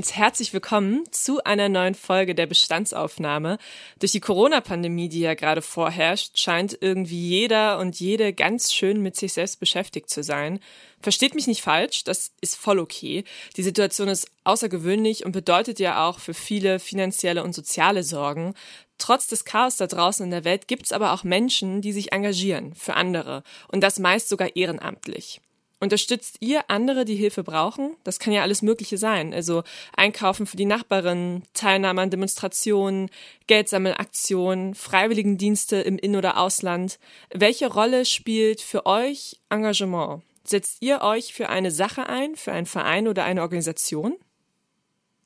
Und herzlich willkommen zu einer neuen Folge der Bestandsaufnahme. Durch die Corona-Pandemie, die ja gerade vorherrscht, scheint irgendwie jeder und jede ganz schön mit sich selbst beschäftigt zu sein. Versteht mich nicht falsch, das ist voll okay. Die Situation ist außergewöhnlich und bedeutet ja auch für viele finanzielle und soziale Sorgen. Trotz des Chaos da draußen in der Welt gibt es aber auch Menschen, die sich engagieren für andere und das meist sogar ehrenamtlich. Unterstützt ihr andere, die Hilfe brauchen? Das kann ja alles Mögliche sein. Also Einkaufen für die Nachbarin, Teilnahme an Demonstrationen, Geldsammelaktionen, Freiwilligendienste im In- oder Ausland. Welche Rolle spielt für euch Engagement? Setzt ihr euch für eine Sache ein, für einen Verein oder eine Organisation?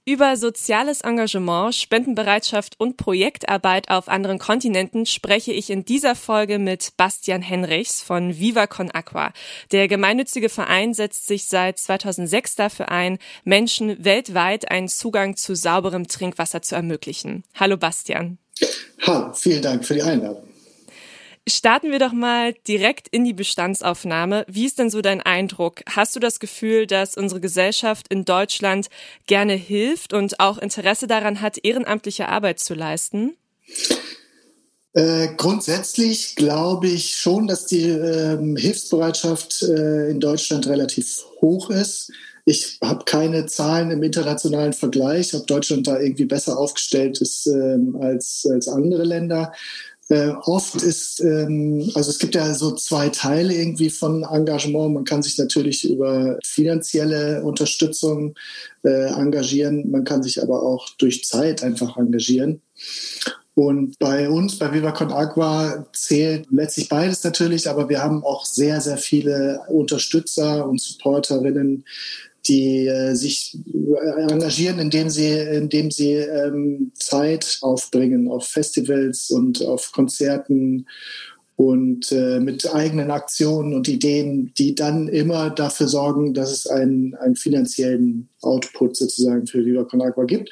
Über soziales Engagement, Spendenbereitschaft und Projektarbeit auf anderen Kontinenten spreche ich in dieser Folge mit Bastian Henrichs von Viva Con Aqua. Der gemeinnützige Verein setzt sich seit 2006 dafür ein, Menschen weltweit einen Zugang zu sauberem Trinkwasser zu ermöglichen. Hallo Bastian. Hallo, vielen Dank für die Einladung. Starten wir doch mal direkt in die Bestandsaufnahme. Wie ist denn so dein Eindruck? Hast du das Gefühl, dass unsere Gesellschaft in Deutschland gerne hilft und auch Interesse daran hat, ehrenamtliche Arbeit zu leisten? Äh, grundsätzlich glaube ich schon, dass die äh, Hilfsbereitschaft äh, in Deutschland relativ hoch ist. Ich habe keine Zahlen im internationalen Vergleich, ob Deutschland da irgendwie besser aufgestellt ist ähm, als, als andere Länder. Äh, oft ist, ähm, also es gibt ja so zwei Teile irgendwie von Engagement. Man kann sich natürlich über finanzielle Unterstützung äh, engagieren, man kann sich aber auch durch Zeit einfach engagieren. Und bei uns, bei Viva Con Agua, zählt letztlich beides natürlich, aber wir haben auch sehr, sehr viele Unterstützer und Supporterinnen, die äh, sich engagieren, indem sie, indem sie ähm, Zeit aufbringen auf Festivals und auf Konzerten und äh, mit eigenen Aktionen und Ideen, die dann immer dafür sorgen, dass es einen, einen finanziellen Output sozusagen für Viva Con Agua gibt.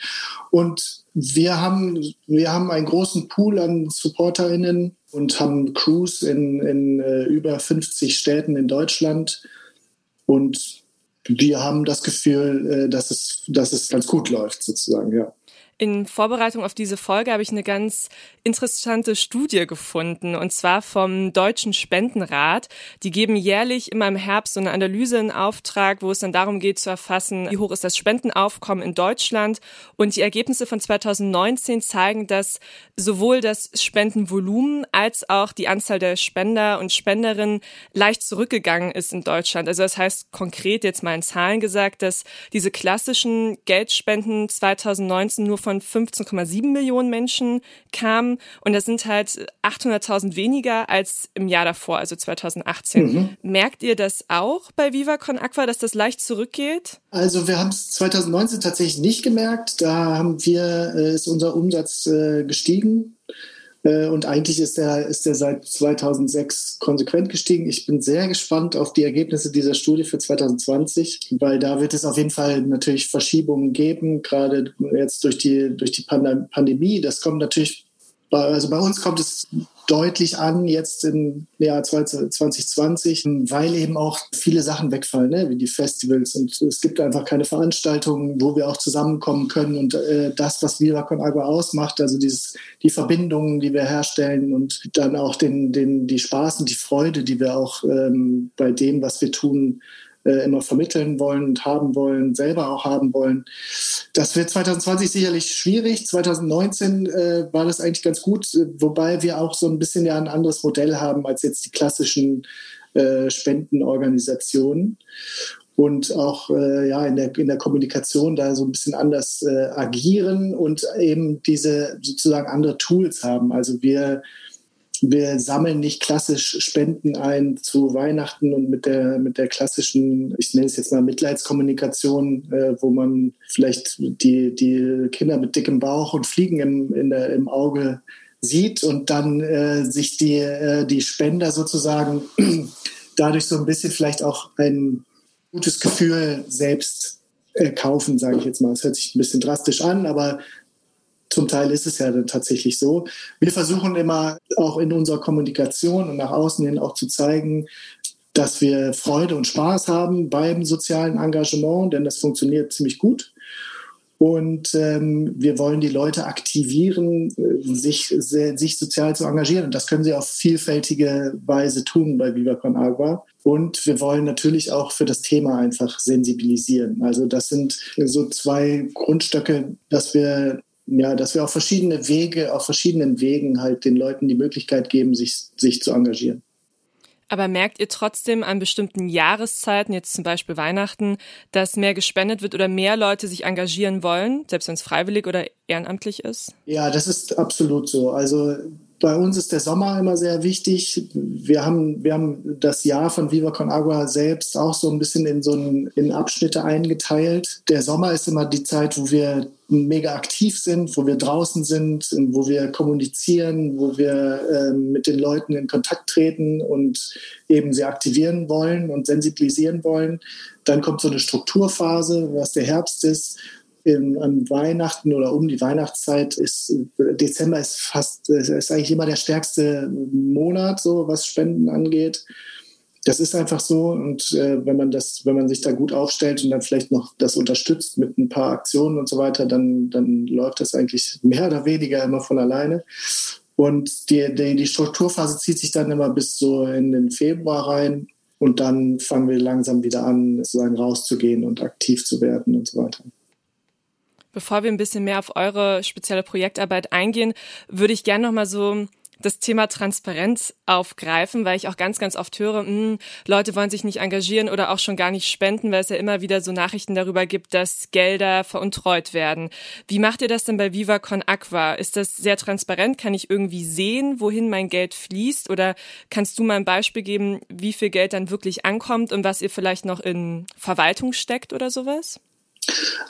Und wir haben, wir haben einen großen Pool an SupporterInnen und haben Crews in, in äh, über 50 Städten in Deutschland. Und wir haben das Gefühl, äh, dass es, dass es ganz gut läuft, sozusagen, ja. In Vorbereitung auf diese Folge habe ich eine ganz interessante Studie gefunden, und zwar vom Deutschen Spendenrat. Die geben jährlich immer im Herbst so eine Analyse in Auftrag, wo es dann darum geht zu erfassen, wie hoch ist das Spendenaufkommen in Deutschland. Und die Ergebnisse von 2019 zeigen, dass sowohl das Spendenvolumen als auch die Anzahl der Spender und Spenderinnen leicht zurückgegangen ist in Deutschland. Also das heißt konkret jetzt mal in Zahlen gesagt, dass diese klassischen Geldspenden 2019 nur von von 15,7 Millionen Menschen kamen. Und das sind halt 800.000 weniger als im Jahr davor, also 2018. Mhm. Merkt ihr das auch bei Viva Con Aqua, dass das leicht zurückgeht? Also wir haben es 2019 tatsächlich nicht gemerkt. Da haben wir, äh, ist unser Umsatz äh, gestiegen. Äh, und eigentlich ist der, ist der seit 2006 konsequent gestiegen. Ich bin sehr gespannt auf die Ergebnisse dieser Studie für 2020, weil da wird es auf jeden Fall natürlich Verschiebungen geben, gerade jetzt durch die, durch die Pandemie. Das kommt natürlich also bei uns kommt es deutlich an jetzt im Jahr 2020, weil eben auch viele Sachen wegfallen, ne? wie die Festivals. Und es gibt einfach keine Veranstaltungen, wo wir auch zusammenkommen können. Und äh, das, was Viva Con Agua ausmacht, also dieses, die Verbindungen, die wir herstellen und dann auch den, den, die Spaß und die Freude, die wir auch ähm, bei dem, was wir tun, äh, immer vermitteln wollen und haben wollen, selber auch haben wollen. Das wird 2020 sicherlich schwierig. 2019 äh, war das eigentlich ganz gut, wobei wir auch so ein bisschen ja ein anderes Modell haben als jetzt die klassischen äh, Spendenorganisationen und auch äh, ja in der in der Kommunikation da so ein bisschen anders äh, agieren und eben diese sozusagen andere Tools haben. Also wir wir sammeln nicht klassisch Spenden ein zu Weihnachten und mit der, mit der klassischen, ich nenne es jetzt mal Mitleidskommunikation, äh, wo man vielleicht die, die Kinder mit dickem Bauch und Fliegen im, in der, im Auge sieht und dann äh, sich die, äh, die Spender sozusagen dadurch so ein bisschen vielleicht auch ein gutes Gefühl selbst äh, kaufen, sage ich jetzt mal. Es hört sich ein bisschen drastisch an, aber zum Teil ist es ja dann tatsächlich so. Wir versuchen immer auch in unserer Kommunikation und nach außen hin auch zu zeigen, dass wir Freude und Spaß haben beim sozialen Engagement, denn das funktioniert ziemlich gut. Und ähm, wir wollen die Leute aktivieren, äh, sich, sich sozial zu engagieren. Und das können sie auf vielfältige Weise tun bei Viva Con Agua. Und wir wollen natürlich auch für das Thema einfach sensibilisieren. Also das sind so zwei Grundstöcke, dass wir ja, dass wir auf verschiedene Wege, auf verschiedenen Wegen halt den Leuten die Möglichkeit geben, sich, sich zu engagieren. Aber merkt ihr trotzdem an bestimmten Jahreszeiten, jetzt zum Beispiel Weihnachten, dass mehr gespendet wird oder mehr Leute sich engagieren wollen, selbst wenn es freiwillig oder ehrenamtlich ist? Ja, das ist absolut so. Also bei uns ist der Sommer immer sehr wichtig. Wir haben, wir haben das Jahr von Viva Con Agua selbst auch so ein bisschen in so ein, in Abschnitte eingeteilt. Der Sommer ist immer die Zeit, wo wir mega aktiv sind, wo wir draußen sind, wo wir kommunizieren, wo wir äh, mit den Leuten in Kontakt treten und eben sie aktivieren wollen und sensibilisieren wollen. Dann kommt so eine Strukturphase, was der Herbst ist in, an Weihnachten oder um die Weihnachtszeit ist Dezember ist fast ist eigentlich immer der stärkste Monat, so was Spenden angeht. Das ist einfach so und äh, wenn man das, wenn man sich da gut aufstellt und dann vielleicht noch das unterstützt mit ein paar Aktionen und so weiter, dann dann läuft das eigentlich mehr oder weniger immer von alleine. Und die, die, die Strukturphase zieht sich dann immer bis so in den Februar rein und dann fangen wir langsam wieder an, sozusagen rauszugehen und aktiv zu werden und so weiter. Bevor wir ein bisschen mehr auf eure spezielle Projektarbeit eingehen, würde ich gerne noch mal so das Thema Transparenz aufgreifen, weil ich auch ganz, ganz oft höre, mh, hm, Leute wollen sich nicht engagieren oder auch schon gar nicht spenden, weil es ja immer wieder so Nachrichten darüber gibt, dass Gelder veruntreut werden. Wie macht ihr das denn bei Viva Con Aqua? Ist das sehr transparent? Kann ich irgendwie sehen, wohin mein Geld fließt? Oder kannst du mal ein Beispiel geben, wie viel Geld dann wirklich ankommt und was ihr vielleicht noch in Verwaltung steckt oder sowas?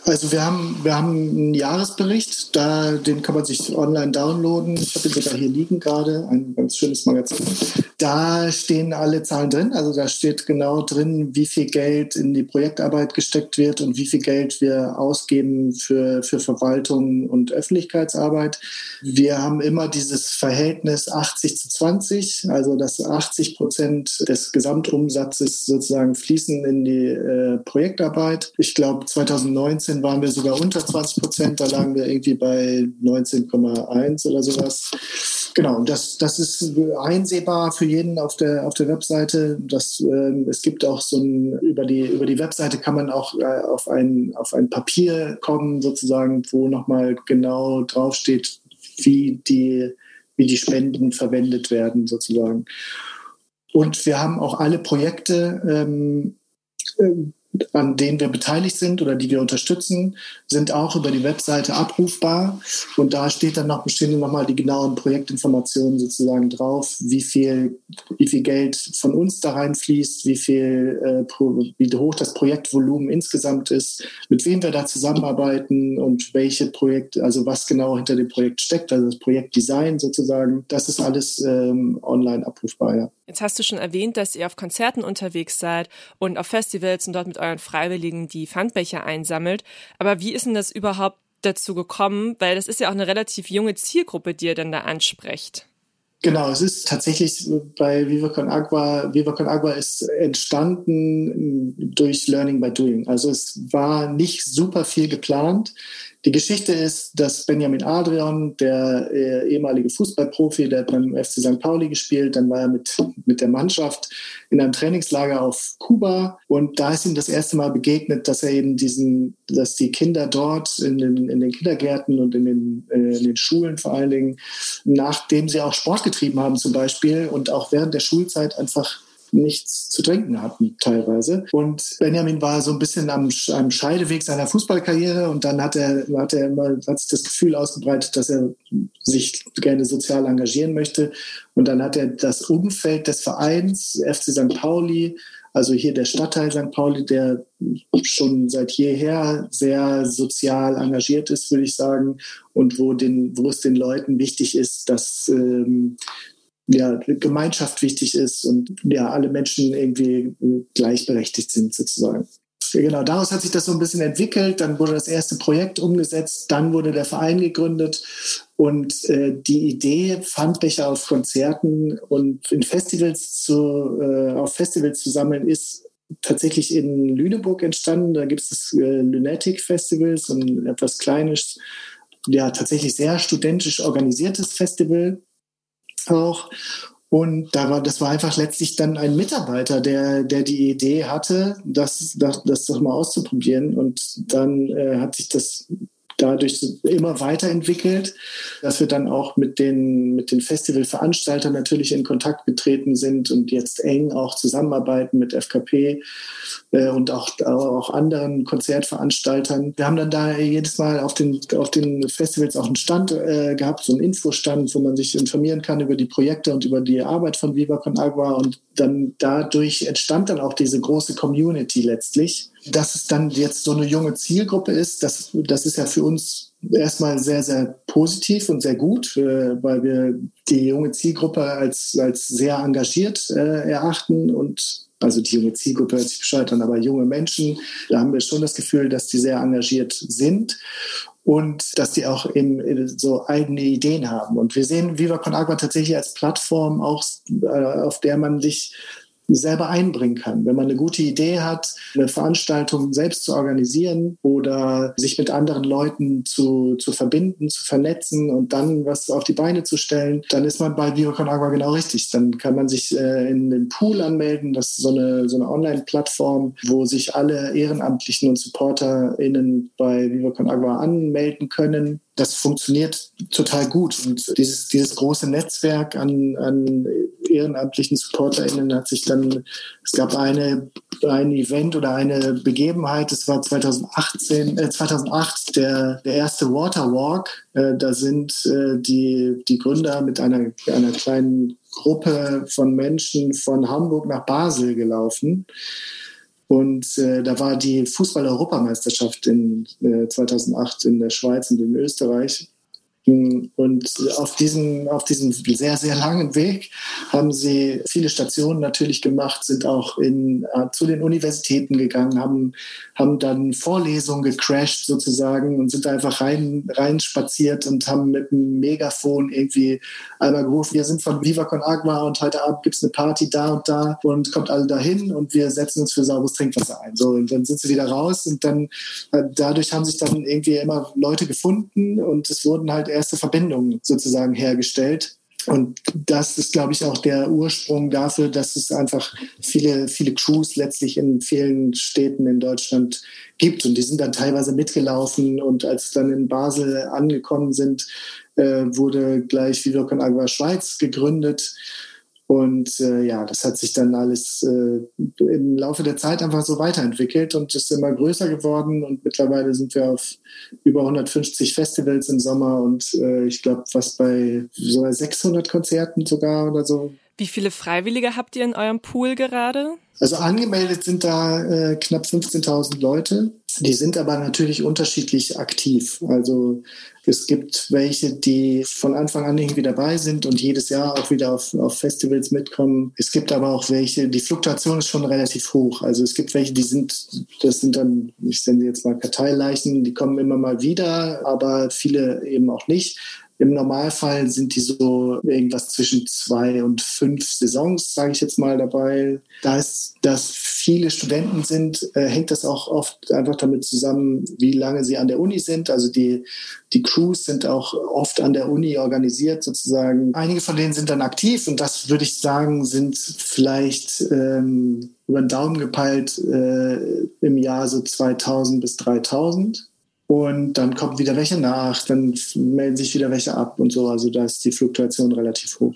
Also wir haben, wir haben einen Jahresbericht, da, den kann man sich online downloaden. Ich habe ihn sogar hier liegen gerade, ein ganz schönes Magazin. Da stehen alle Zahlen drin. Also da steht genau drin, wie viel Geld in die Projektarbeit gesteckt wird und wie viel Geld wir ausgeben für, für Verwaltung und Öffentlichkeitsarbeit. Wir haben immer dieses Verhältnis 80 zu 20, also dass 80 Prozent des Gesamtumsatzes sozusagen fließen in die äh, Projektarbeit. Ich glaube, 2000 2019 waren wir sogar unter 20 Prozent, da lagen wir irgendwie bei 19,1 oder sowas. Genau, das, das ist einsehbar für jeden auf der, auf der Webseite. Das, äh, es gibt auch so ein, über die, über die Webseite kann man auch äh, auf, ein, auf ein Papier kommen, sozusagen, wo nochmal genau draufsteht, wie die, wie die Spenden verwendet werden, sozusagen. Und wir haben auch alle Projekte ähm, äh, an denen wir beteiligt sind oder die wir unterstützen, sind auch über die Webseite abrufbar. Und da steht dann noch, bestehen nochmal die genauen Projektinformationen sozusagen drauf, wie viel, wie viel Geld von uns da reinfließt, wie viel, äh, wie hoch das Projektvolumen insgesamt ist, mit wem wir da zusammenarbeiten und welche Projekte, also was genau hinter dem Projekt steckt, also das Projektdesign sozusagen. Das ist alles ähm, online abrufbar, ja. Jetzt hast du schon erwähnt, dass ihr auf Konzerten unterwegs seid und auf Festivals und dort mit euren Freiwilligen die Pfandbecher einsammelt. Aber wie ist denn das überhaupt dazu gekommen? Weil das ist ja auch eine relativ junge Zielgruppe, die ihr dann da ansprecht. Genau, es ist tatsächlich bei Viva Con Agua, Viva Con Agua ist entstanden durch Learning by Doing. Also es war nicht super viel geplant. Die Geschichte ist, dass Benjamin Adrian, der äh, ehemalige Fußballprofi, der hat beim FC St. Pauli gespielt, dann war er mit, mit der Mannschaft in einem Trainingslager auf Kuba und da ist ihm das erste Mal begegnet, dass er eben diesen, dass die Kinder dort in den, in den Kindergärten und in den, äh, in den Schulen vor allen Dingen, nachdem sie auch Sport getrieben haben zum Beispiel und auch während der Schulzeit einfach nichts zu trinken hatten teilweise. Und Benjamin war so ein bisschen am, am Scheideweg seiner Fußballkarriere und dann hat er, hat er immer, hat sich das Gefühl ausgebreitet, dass er sich gerne sozial engagieren möchte. Und dann hat er das Umfeld des Vereins FC St. Pauli also hier der Stadtteil St. Pauli, der schon seit jeher sehr sozial engagiert ist, würde ich sagen, und wo, den, wo es den Leuten wichtig ist, dass ähm, ja, Gemeinschaft wichtig ist und ja, alle Menschen irgendwie gleichberechtigt sind sozusagen. Genau, daraus hat sich das so ein bisschen entwickelt. Dann wurde das erste Projekt umgesetzt, dann wurde der Verein gegründet und äh, die Idee, Pfandbecher auf Konzerten und in Festivals zu, äh, auf Festivals zu sammeln, ist tatsächlich in Lüneburg entstanden. Da gibt es das äh, Lunatic Festival, so ein etwas kleines, ja tatsächlich sehr studentisch organisiertes Festival auch. Und da war, das war einfach letztlich dann ein Mitarbeiter, der, der die Idee hatte, das, das, das doch mal auszuprobieren. Und dann äh, hat sich das dadurch immer weiterentwickelt, dass wir dann auch mit den, mit den Festivalveranstaltern natürlich in Kontakt getreten sind und jetzt eng auch zusammenarbeiten mit FKP äh, und auch, auch anderen Konzertveranstaltern. Wir haben dann da jedes Mal auf den, auf den Festivals auch einen Stand äh, gehabt, so einen Infostand, wo man sich informieren kann über die Projekte und über die Arbeit von Viva Con Agua und dann dadurch entstand dann auch diese große Community letztlich dass es dann jetzt so eine junge Zielgruppe ist, das, das ist ja für uns erstmal sehr, sehr positiv und sehr gut, äh, weil wir die junge Zielgruppe als, als sehr engagiert äh, erachten und also die junge Zielgruppe hört sich Bescheid an, aber junge Menschen, da haben wir schon das Gefühl, dass die sehr engagiert sind und dass die auch eben so eigene Ideen haben. Und wir sehen Viva Con Agua tatsächlich als Plattform auch, äh, auf der man sich selber einbringen kann. Wenn man eine gute Idee hat, eine Veranstaltung selbst zu organisieren oder sich mit anderen Leuten zu, zu verbinden, zu vernetzen und dann was auf die Beine zu stellen, dann ist man bei Viva Con Agua genau richtig. Dann kann man sich äh, in den Pool anmelden. Das ist so eine, so eine Online-Plattform, wo sich alle Ehrenamtlichen und SupporterInnen bei Viva Agua anmelden können das funktioniert total gut. Und dieses, dieses große Netzwerk an, an ehrenamtlichen SupporterInnen hat sich dann, es gab eine, ein Event oder eine Begebenheit, das war 2018, äh, 2008 der, der erste Waterwalk. Äh, da sind äh, die, die Gründer mit einer, einer kleinen Gruppe von Menschen von Hamburg nach Basel gelaufen. Und äh, da war die Fußball-Europameisterschaft in äh, 2008 in der Schweiz und in Österreich. Und auf diesem, auf diesem sehr, sehr langen Weg haben sie viele Stationen natürlich gemacht, sind auch in, äh, zu den Universitäten gegangen, haben, haben dann Vorlesungen gecrashed sozusagen und sind einfach rein, rein spaziert und haben mit einem Megafon irgendwie einmal gerufen, wir sind von Viva Con Agua und heute Abend gibt es eine Party da und da und kommt alle dahin und wir setzen uns für sauberes Trinkwasser ein. So, und dann sind sie wieder raus und dann äh, dadurch haben sich dann irgendwie immer Leute gefunden und es wurden halt erste Verbindungen sozusagen hergestellt. Und das ist, glaube ich, auch der Ursprung dafür, dass es einfach viele, viele Crews letztlich in vielen Städten in Deutschland gibt. Und die sind dann teilweise mitgelaufen. Und als dann in Basel angekommen sind, äh, wurde gleich Viva Con Agua Schweiz gegründet. Und äh, ja, das hat sich dann alles äh, im Laufe der Zeit einfach so weiterentwickelt und ist immer größer geworden. Und mittlerweile sind wir auf über 150 Festivals im Sommer und äh, ich glaube fast bei so 600 Konzerten sogar oder so. Wie viele Freiwillige habt ihr in eurem Pool gerade? Also angemeldet sind da äh, knapp 15.000 Leute. Die sind aber natürlich unterschiedlich aktiv. Also es gibt welche, die von Anfang an irgendwie dabei sind und jedes Jahr auch wieder auf, auf Festivals mitkommen. Es gibt aber auch welche, die Fluktuation ist schon relativ hoch. Also es gibt welche, die sind, das sind dann, ich sende jetzt mal Karteileichen, die kommen immer mal wieder, aber viele eben auch nicht. Im Normalfall sind die so irgendwas zwischen zwei und fünf Saisons, sage ich jetzt mal dabei. Da es, dass viele Studenten sind, äh, hängt das auch oft einfach damit zusammen, wie lange sie an der Uni sind. Also die, die Crews sind auch oft an der Uni organisiert sozusagen. Einige von denen sind dann aktiv und das würde ich sagen, sind vielleicht ähm, über den Daumen gepeilt äh, im Jahr so 2000 bis 3000. Und dann kommen wieder welche nach, dann melden sich wieder welche ab und so. Also da ist die Fluktuation relativ hoch.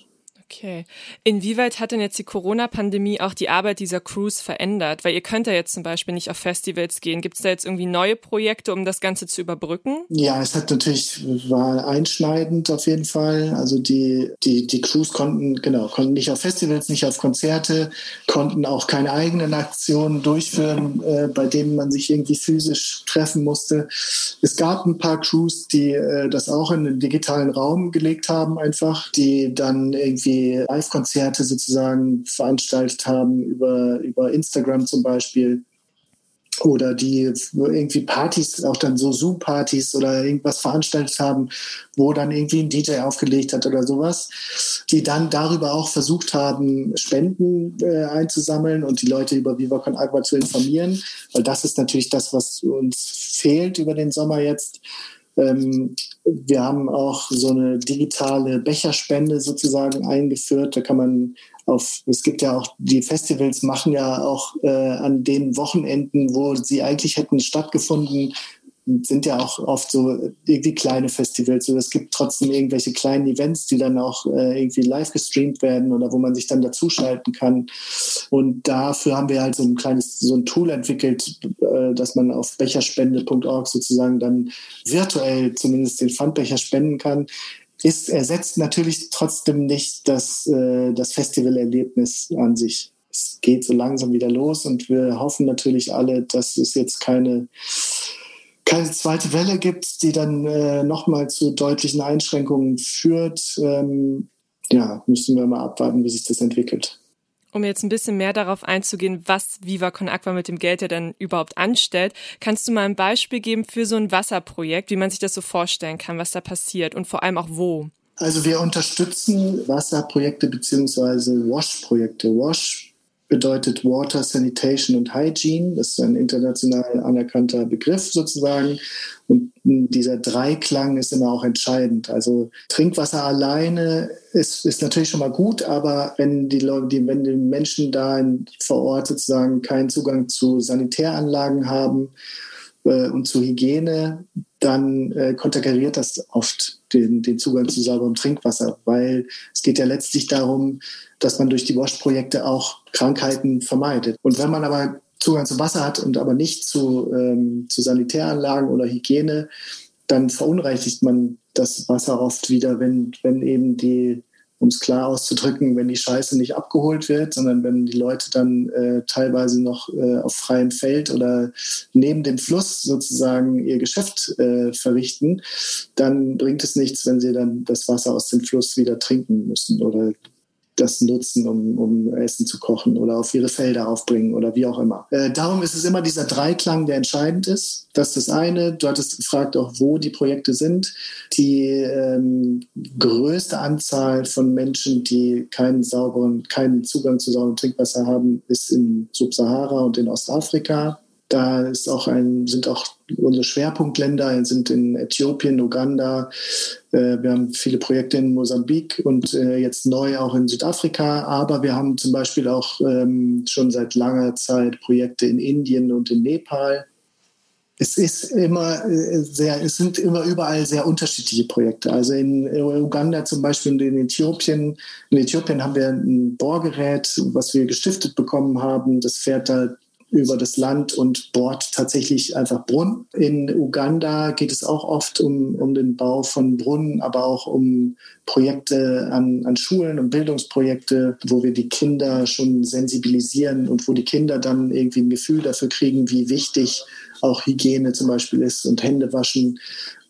Okay. Inwieweit hat denn jetzt die Corona-Pandemie auch die Arbeit dieser Crews verändert? Weil ihr könnt ja jetzt zum Beispiel nicht auf Festivals gehen. Gibt es da jetzt irgendwie neue Projekte, um das Ganze zu überbrücken? Ja, es hat natürlich, war einschneidend auf jeden Fall. Also die, die, die Crews konnten, genau, konnten nicht auf Festivals, nicht auf Konzerte, konnten auch keine eigenen Aktionen durchführen, äh, bei denen man sich irgendwie physisch treffen musste. Es gab ein paar Crews, die äh, das auch in den digitalen Raum gelegt haben, einfach, die dann irgendwie Live-Konzerte sozusagen veranstaltet haben über, über Instagram zum Beispiel. Oder die irgendwie Partys, auch dann so Zoom-Partys oder irgendwas veranstaltet haben, wo dann irgendwie ein DJ aufgelegt hat oder sowas, die dann darüber auch versucht haben, Spenden äh, einzusammeln und die Leute über Viva Con Agua zu informieren, weil das ist natürlich das, was uns fehlt über den Sommer jetzt, ähm, wir haben auch so eine digitale Becherspende sozusagen eingeführt. Da kann man auf, es gibt ja auch, die Festivals machen ja auch äh, an den Wochenenden, wo sie eigentlich hätten stattgefunden, sind ja auch oft so irgendwie kleine Festivals. Also es gibt trotzdem irgendwelche kleinen Events, die dann auch äh, irgendwie live gestreamt werden oder wo man sich dann dazuschalten kann. Und dafür haben wir halt so ein kleines, so ein Tool entwickelt, äh, dass man auf becherspende.org sozusagen dann virtuell zumindest den Pfandbecher spenden kann. Ist, ersetzt natürlich trotzdem nicht das, äh, das Festivalerlebnis an sich. Es geht so langsam wieder los und wir hoffen natürlich alle, dass es jetzt keine keine zweite Welle gibt, die dann äh, nochmal zu deutlichen Einschränkungen führt, ähm, ja, müssen wir mal abwarten, wie sich das entwickelt. Um jetzt ein bisschen mehr darauf einzugehen, was Viva Con Aqua mit dem Geld ja dann überhaupt anstellt, kannst du mal ein Beispiel geben für so ein Wasserprojekt, wie man sich das so vorstellen kann, was da passiert und vor allem auch wo? Also wir unterstützen Wasserprojekte beziehungsweise WASH-Projekte. WASH bedeutet Water, Sanitation und Hygiene. Das ist ein international anerkannter Begriff sozusagen. Und dieser Dreiklang ist immer auch entscheidend. Also Trinkwasser alleine ist, ist natürlich schon mal gut, aber wenn die Leute, die, wenn die Menschen da in, vor Ort sozusagen keinen Zugang zu Sanitäranlagen haben äh, und zu Hygiene, dann äh, konterkariert das oft den, den Zugang zu sauberem Trinkwasser, weil es geht ja letztlich darum, dass man durch die WASH-Projekte auch Krankheiten vermeidet. Und wenn man aber Zugang zu Wasser hat und aber nicht zu, ähm, zu Sanitäranlagen oder Hygiene, dann verunreinigt man das Wasser oft wieder, wenn, wenn eben die um es klar auszudrücken, wenn die Scheiße nicht abgeholt wird, sondern wenn die Leute dann äh, teilweise noch äh, auf freiem Feld oder neben dem Fluss sozusagen ihr Geschäft äh, verrichten, dann bringt es nichts, wenn sie dann das Wasser aus dem Fluss wieder trinken müssen oder das nutzen, um, um Essen zu kochen oder auf ihre Felder aufbringen oder wie auch immer. Äh, darum ist es immer dieser Dreiklang, der entscheidend ist. Das ist das eine. Du hattest gefragt auch, wo die Projekte sind. Die ähm, größte Anzahl von Menschen, die keinen sauberen, keinen Zugang zu sauberem Trinkwasser haben, ist in Subsahara und in Ostafrika. Da ist auch ein, sind auch unsere Schwerpunktländer, sind in Äthiopien, Uganda. Äh, wir haben viele Projekte in Mosambik und äh, jetzt neu auch in Südafrika. Aber wir haben zum Beispiel auch ähm, schon seit langer Zeit Projekte in Indien und in Nepal. Es ist immer äh, sehr, es sind immer überall sehr unterschiedliche Projekte. Also in Uganda zum Beispiel und in Äthiopien. In Äthiopien haben wir ein Bohrgerät, was wir gestiftet bekommen haben. Das fährt da über das Land und bohrt tatsächlich einfach Brunnen. In Uganda geht es auch oft um, um den Bau von Brunnen, aber auch um Projekte an, an Schulen und Bildungsprojekte, wo wir die Kinder schon sensibilisieren und wo die Kinder dann irgendwie ein Gefühl dafür kriegen, wie wichtig auch Hygiene zum Beispiel ist und Hände waschen.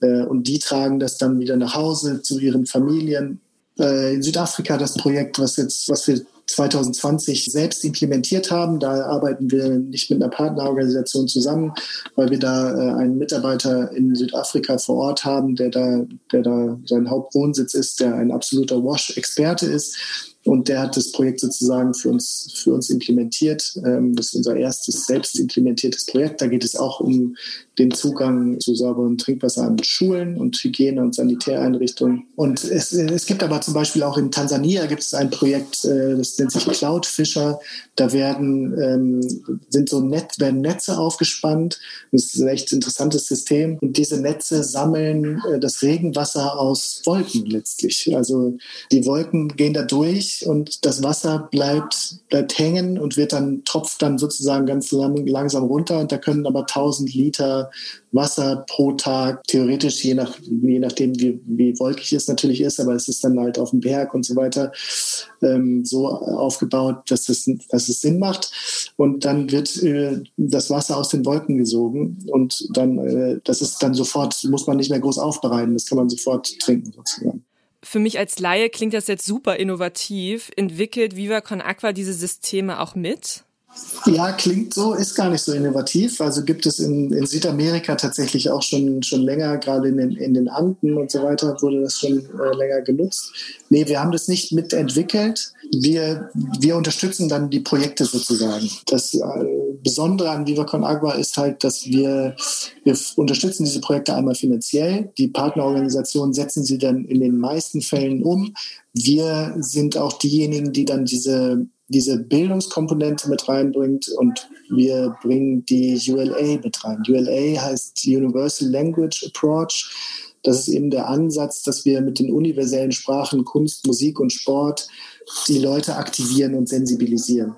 Äh, und die tragen das dann wieder nach Hause zu ihren Familien. Äh, in Südafrika das Projekt, was jetzt, was wir 2020 selbst implementiert haben. Da arbeiten wir nicht mit einer Partnerorganisation zusammen, weil wir da äh, einen Mitarbeiter in Südafrika vor Ort haben, der da, der da sein Hauptwohnsitz ist, der ein absoluter Wash-Experte ist. und der hat das Projekt sozusagen für uns, für uns implementiert. Ähm, das ist unser erstes selbst implementiertes Projekt. Da geht es auch um den Zugang zu sauberem Trinkwasser an Schulen und Hygiene- und Sanitäreinrichtungen. Und es, es gibt aber zum Beispiel auch in Tansania gibt es ein Projekt, äh, das nennt sich Cloudfisher. Da werden, ähm, sind so Net, werden Netze aufgespannt. Das ist ein echt interessantes System. Und diese Netze sammeln äh, das Regenwasser aus Wolken letztlich. Also die Wolken gehen da durch und das Wasser bleibt, bleibt hängen und wird dann, tropft dann sozusagen ganz lang, langsam runter. Und da können aber 1000 Liter Wasser pro Tag, theoretisch je, nach, je nachdem, wie, wie wolkig es natürlich ist, aber es ist dann halt auf dem Berg und so weiter ähm, so aufgebaut, dass es, dass es Sinn macht. Und dann wird äh, das Wasser aus den Wolken gesogen und dann, äh, das ist dann sofort, muss man nicht mehr groß aufbereiten, das kann man sofort trinken sozusagen. Für mich als Laie klingt das jetzt super innovativ. Entwickelt Viva Con Aqua diese Systeme auch mit? Ja, klingt so, ist gar nicht so innovativ. Also gibt es in, in Südamerika tatsächlich auch schon, schon länger, gerade in den, in den Anden und so weiter, wurde das schon äh, länger genutzt. Nee, wir haben das nicht mitentwickelt. Wir, wir unterstützen dann die Projekte sozusagen. Das äh, Besondere an Viva Con Agua ist halt, dass wir, wir unterstützen diese Projekte einmal finanziell. Die Partnerorganisationen setzen sie dann in den meisten Fällen um. Wir sind auch diejenigen, die dann diese diese Bildungskomponente mit reinbringt und wir bringen die ULA mit rein. ULA heißt Universal Language Approach. Das ist eben der Ansatz, dass wir mit den universellen Sprachen Kunst, Musik und Sport die Leute aktivieren und sensibilisieren.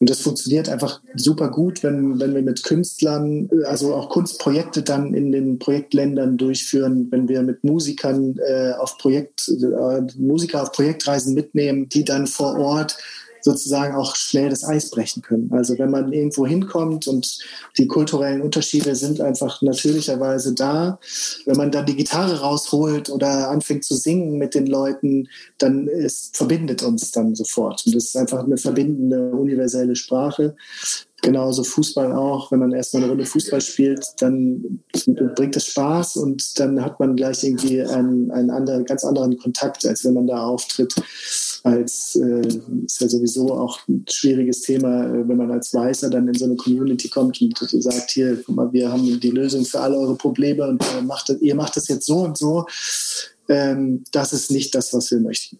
Und das funktioniert einfach super gut, wenn, wenn wir mit Künstlern, also auch Kunstprojekte dann in den Projektländern durchführen, wenn wir mit Musikern äh, auf Projekt, äh, Musiker auf Projektreisen mitnehmen, die dann vor Ort sozusagen auch schnell das Eis brechen können. Also wenn man irgendwo hinkommt und die kulturellen Unterschiede sind einfach natürlicherweise da, wenn man dann die Gitarre rausholt oder anfängt zu singen mit den Leuten, dann ist, verbindet uns dann sofort. Und das ist einfach eine verbindende, universelle Sprache. Genauso Fußball auch. Wenn man erstmal eine Runde Fußball spielt, dann bringt es Spaß und dann hat man gleich irgendwie einen, einen anderen, ganz anderen Kontakt, als wenn man da auftritt als äh, ist ja sowieso auch ein schwieriges Thema, äh, wenn man als Weißer dann in so eine Community kommt und sagt, hier, guck mal, wir haben die Lösung für alle eure Probleme und äh, macht, ihr macht das jetzt so und so. Ähm, das ist nicht das, was wir möchten.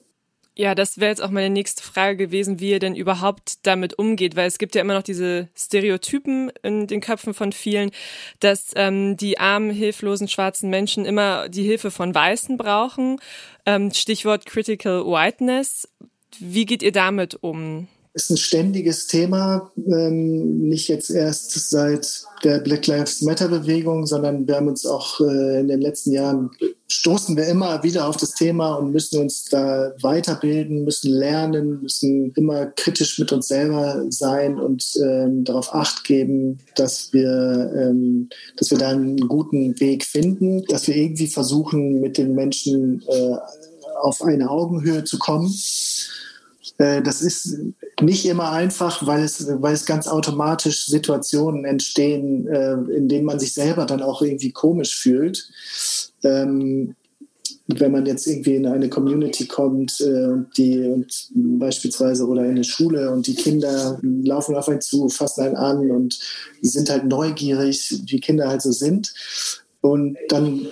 Ja, das wäre jetzt auch meine nächste Frage gewesen, wie ihr denn überhaupt damit umgeht, weil es gibt ja immer noch diese Stereotypen in den Köpfen von vielen, dass ähm, die armen, hilflosen schwarzen Menschen immer die Hilfe von Weißen brauchen. Ähm, Stichwort Critical Whiteness. Wie geht ihr damit um? Ist ein ständiges Thema, ähm, nicht jetzt erst seit der Black Lives Matter Bewegung, sondern wir haben uns auch äh, in den letzten Jahren stoßen wir immer wieder auf das Thema und müssen uns da weiterbilden, müssen lernen, müssen immer kritisch mit uns selber sein und ähm, darauf acht geben, dass wir, ähm, dass wir da einen guten Weg finden, dass wir irgendwie versuchen, mit den Menschen äh, auf eine Augenhöhe zu kommen das ist nicht immer einfach, weil es, weil es ganz automatisch Situationen entstehen, äh, in denen man sich selber dann auch irgendwie komisch fühlt. Ähm, wenn man jetzt irgendwie in eine Community kommt äh, die und beispielsweise oder in eine Schule und die Kinder laufen auf einen zu, fassen einen an und sind halt neugierig, wie Kinder halt so sind. Und dann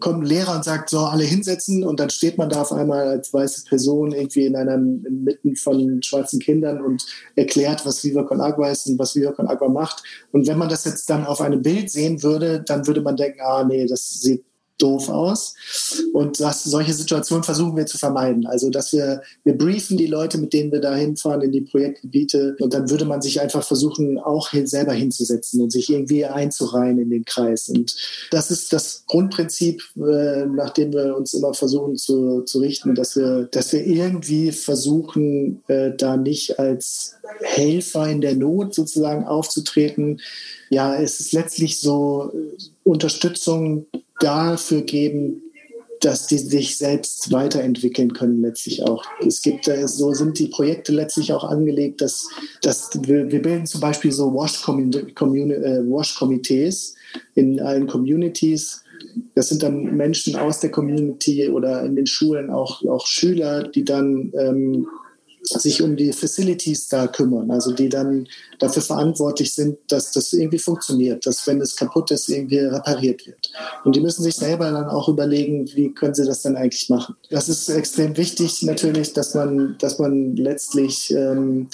kommt ein Lehrer und sagt, so, alle hinsetzen. Und dann steht man da auf einmal als weiße Person irgendwie in einer, inmitten von schwarzen Kindern und erklärt, was Viva Con Agua ist und was Viva Con Agua macht. Und wenn man das jetzt dann auf einem Bild sehen würde, dann würde man denken, ah, nee, das sieht doof aus. Und das, solche Situationen versuchen wir zu vermeiden. Also, dass wir, wir briefen die Leute, mit denen wir da hinfahren in die Projektgebiete. Und dann würde man sich einfach versuchen, auch hin, selber hinzusetzen und sich irgendwie einzureihen in den Kreis. Und das ist das Grundprinzip, äh, nach dem wir uns immer versuchen zu, zu richten, dass wir, dass wir irgendwie versuchen, äh, da nicht als Helfer in der Not sozusagen aufzutreten. Ja, es ist letztlich so äh, Unterstützung dafür geben, dass die sich selbst weiterentwickeln können letztlich auch. Es gibt, so sind die Projekte letztlich auch angelegt, dass, dass wir, wir bilden zum Beispiel so Wash-Komitees Wash in allen Communities. Das sind dann Menschen aus der Community oder in den Schulen auch, auch Schüler, die dann ähm, sich um die Facilities da kümmern, also die dann dafür verantwortlich sind, dass das irgendwie funktioniert, dass wenn es kaputt ist, irgendwie repariert wird. Und die müssen sich selber dann auch überlegen, wie können sie das dann eigentlich machen. Das ist extrem wichtig natürlich, dass man, dass man letztlich ähm,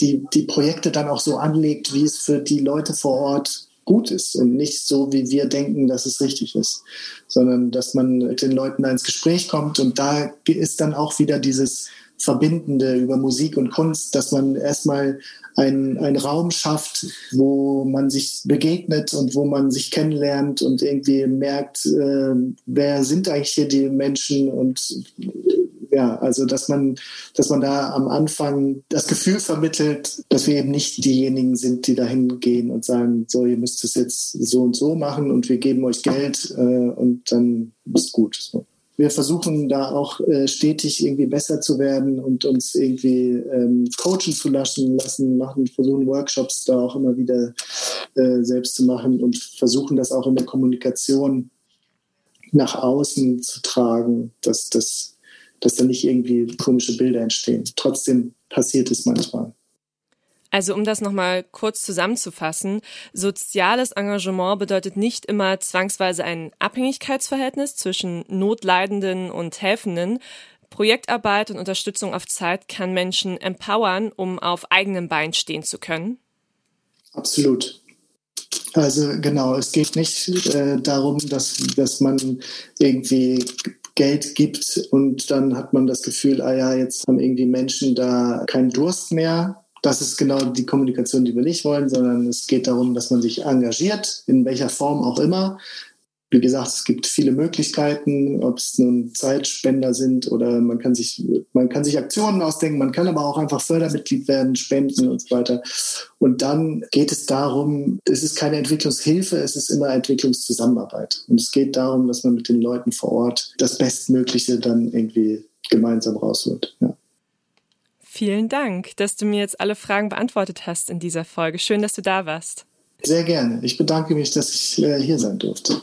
die, die Projekte dann auch so anlegt, wie es für die Leute vor Ort gut ist und nicht so, wie wir denken, dass es richtig ist, sondern dass man mit den Leuten da ins Gespräch kommt und da ist dann auch wieder dieses Verbindende über Musik und Kunst, dass man erstmal einen, einen Raum schafft, wo man sich begegnet und wo man sich kennenlernt und irgendwie merkt, äh, wer sind eigentlich hier die Menschen und ja, also dass man, dass man da am Anfang das Gefühl vermittelt, dass wir eben nicht diejenigen sind, die dahin gehen und sagen, so, ihr müsst es jetzt so und so machen und wir geben euch Geld äh, und dann ist gut. So. Wir versuchen da auch äh, stetig irgendwie besser zu werden und uns irgendwie ähm, coachen zu lassen, lassen, machen, versuchen Workshops da auch immer wieder äh, selbst zu machen und versuchen das auch in der Kommunikation nach außen zu tragen, dass das dass da nicht irgendwie komische Bilder entstehen. Trotzdem passiert es manchmal. Also um das nochmal kurz zusammenzufassen, soziales Engagement bedeutet nicht immer zwangsweise ein Abhängigkeitsverhältnis zwischen Notleidenden und Helfenden. Projektarbeit und Unterstützung auf Zeit kann Menschen empowern, um auf eigenem Bein stehen zu können. Absolut. Also genau, es geht nicht äh, darum, dass, dass man irgendwie Geld gibt und dann hat man das Gefühl, ah ja, jetzt haben irgendwie Menschen da keinen Durst mehr. Das ist genau die Kommunikation, die wir nicht wollen, sondern es geht darum, dass man sich engagiert, in welcher Form auch immer, wie gesagt, es gibt viele Möglichkeiten, ob es nun Zeitspender sind oder man kann sich, man kann sich Aktionen ausdenken, man kann aber auch einfach Fördermitglied werden, spenden und so weiter. Und dann geht es darum, es ist keine Entwicklungshilfe, es ist immer Entwicklungszusammenarbeit. Und es geht darum, dass man mit den Leuten vor Ort das Bestmögliche dann irgendwie gemeinsam rausholt. Ja. Vielen Dank, dass du mir jetzt alle Fragen beantwortet hast in dieser Folge. Schön, dass du da warst. Sehr gerne. Ich bedanke mich, dass ich äh, hier sein durfte.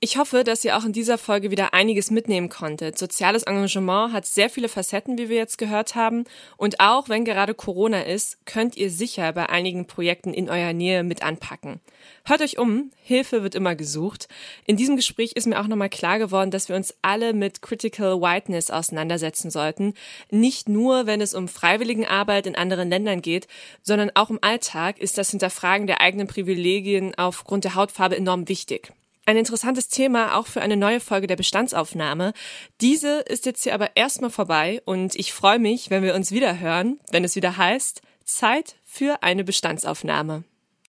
Ich hoffe, dass ihr auch in dieser Folge wieder einiges mitnehmen konntet. Soziales Engagement hat sehr viele Facetten, wie wir jetzt gehört haben. Und auch wenn gerade Corona ist, könnt ihr sicher bei einigen Projekten in eurer Nähe mit anpacken. Hört euch um, Hilfe wird immer gesucht. In diesem Gespräch ist mir auch nochmal klar geworden, dass wir uns alle mit Critical Whiteness auseinandersetzen sollten. Nicht nur, wenn es um Freiwilligenarbeit in anderen Ländern geht, sondern auch im Alltag ist das Hinterfragen der eigenen Privilegien aufgrund der Hautfarbe enorm wichtig. Ein interessantes Thema auch für eine neue Folge der Bestandsaufnahme. Diese ist jetzt hier aber erstmal vorbei und ich freue mich, wenn wir uns wieder hören, wenn es wieder heißt Zeit für eine Bestandsaufnahme.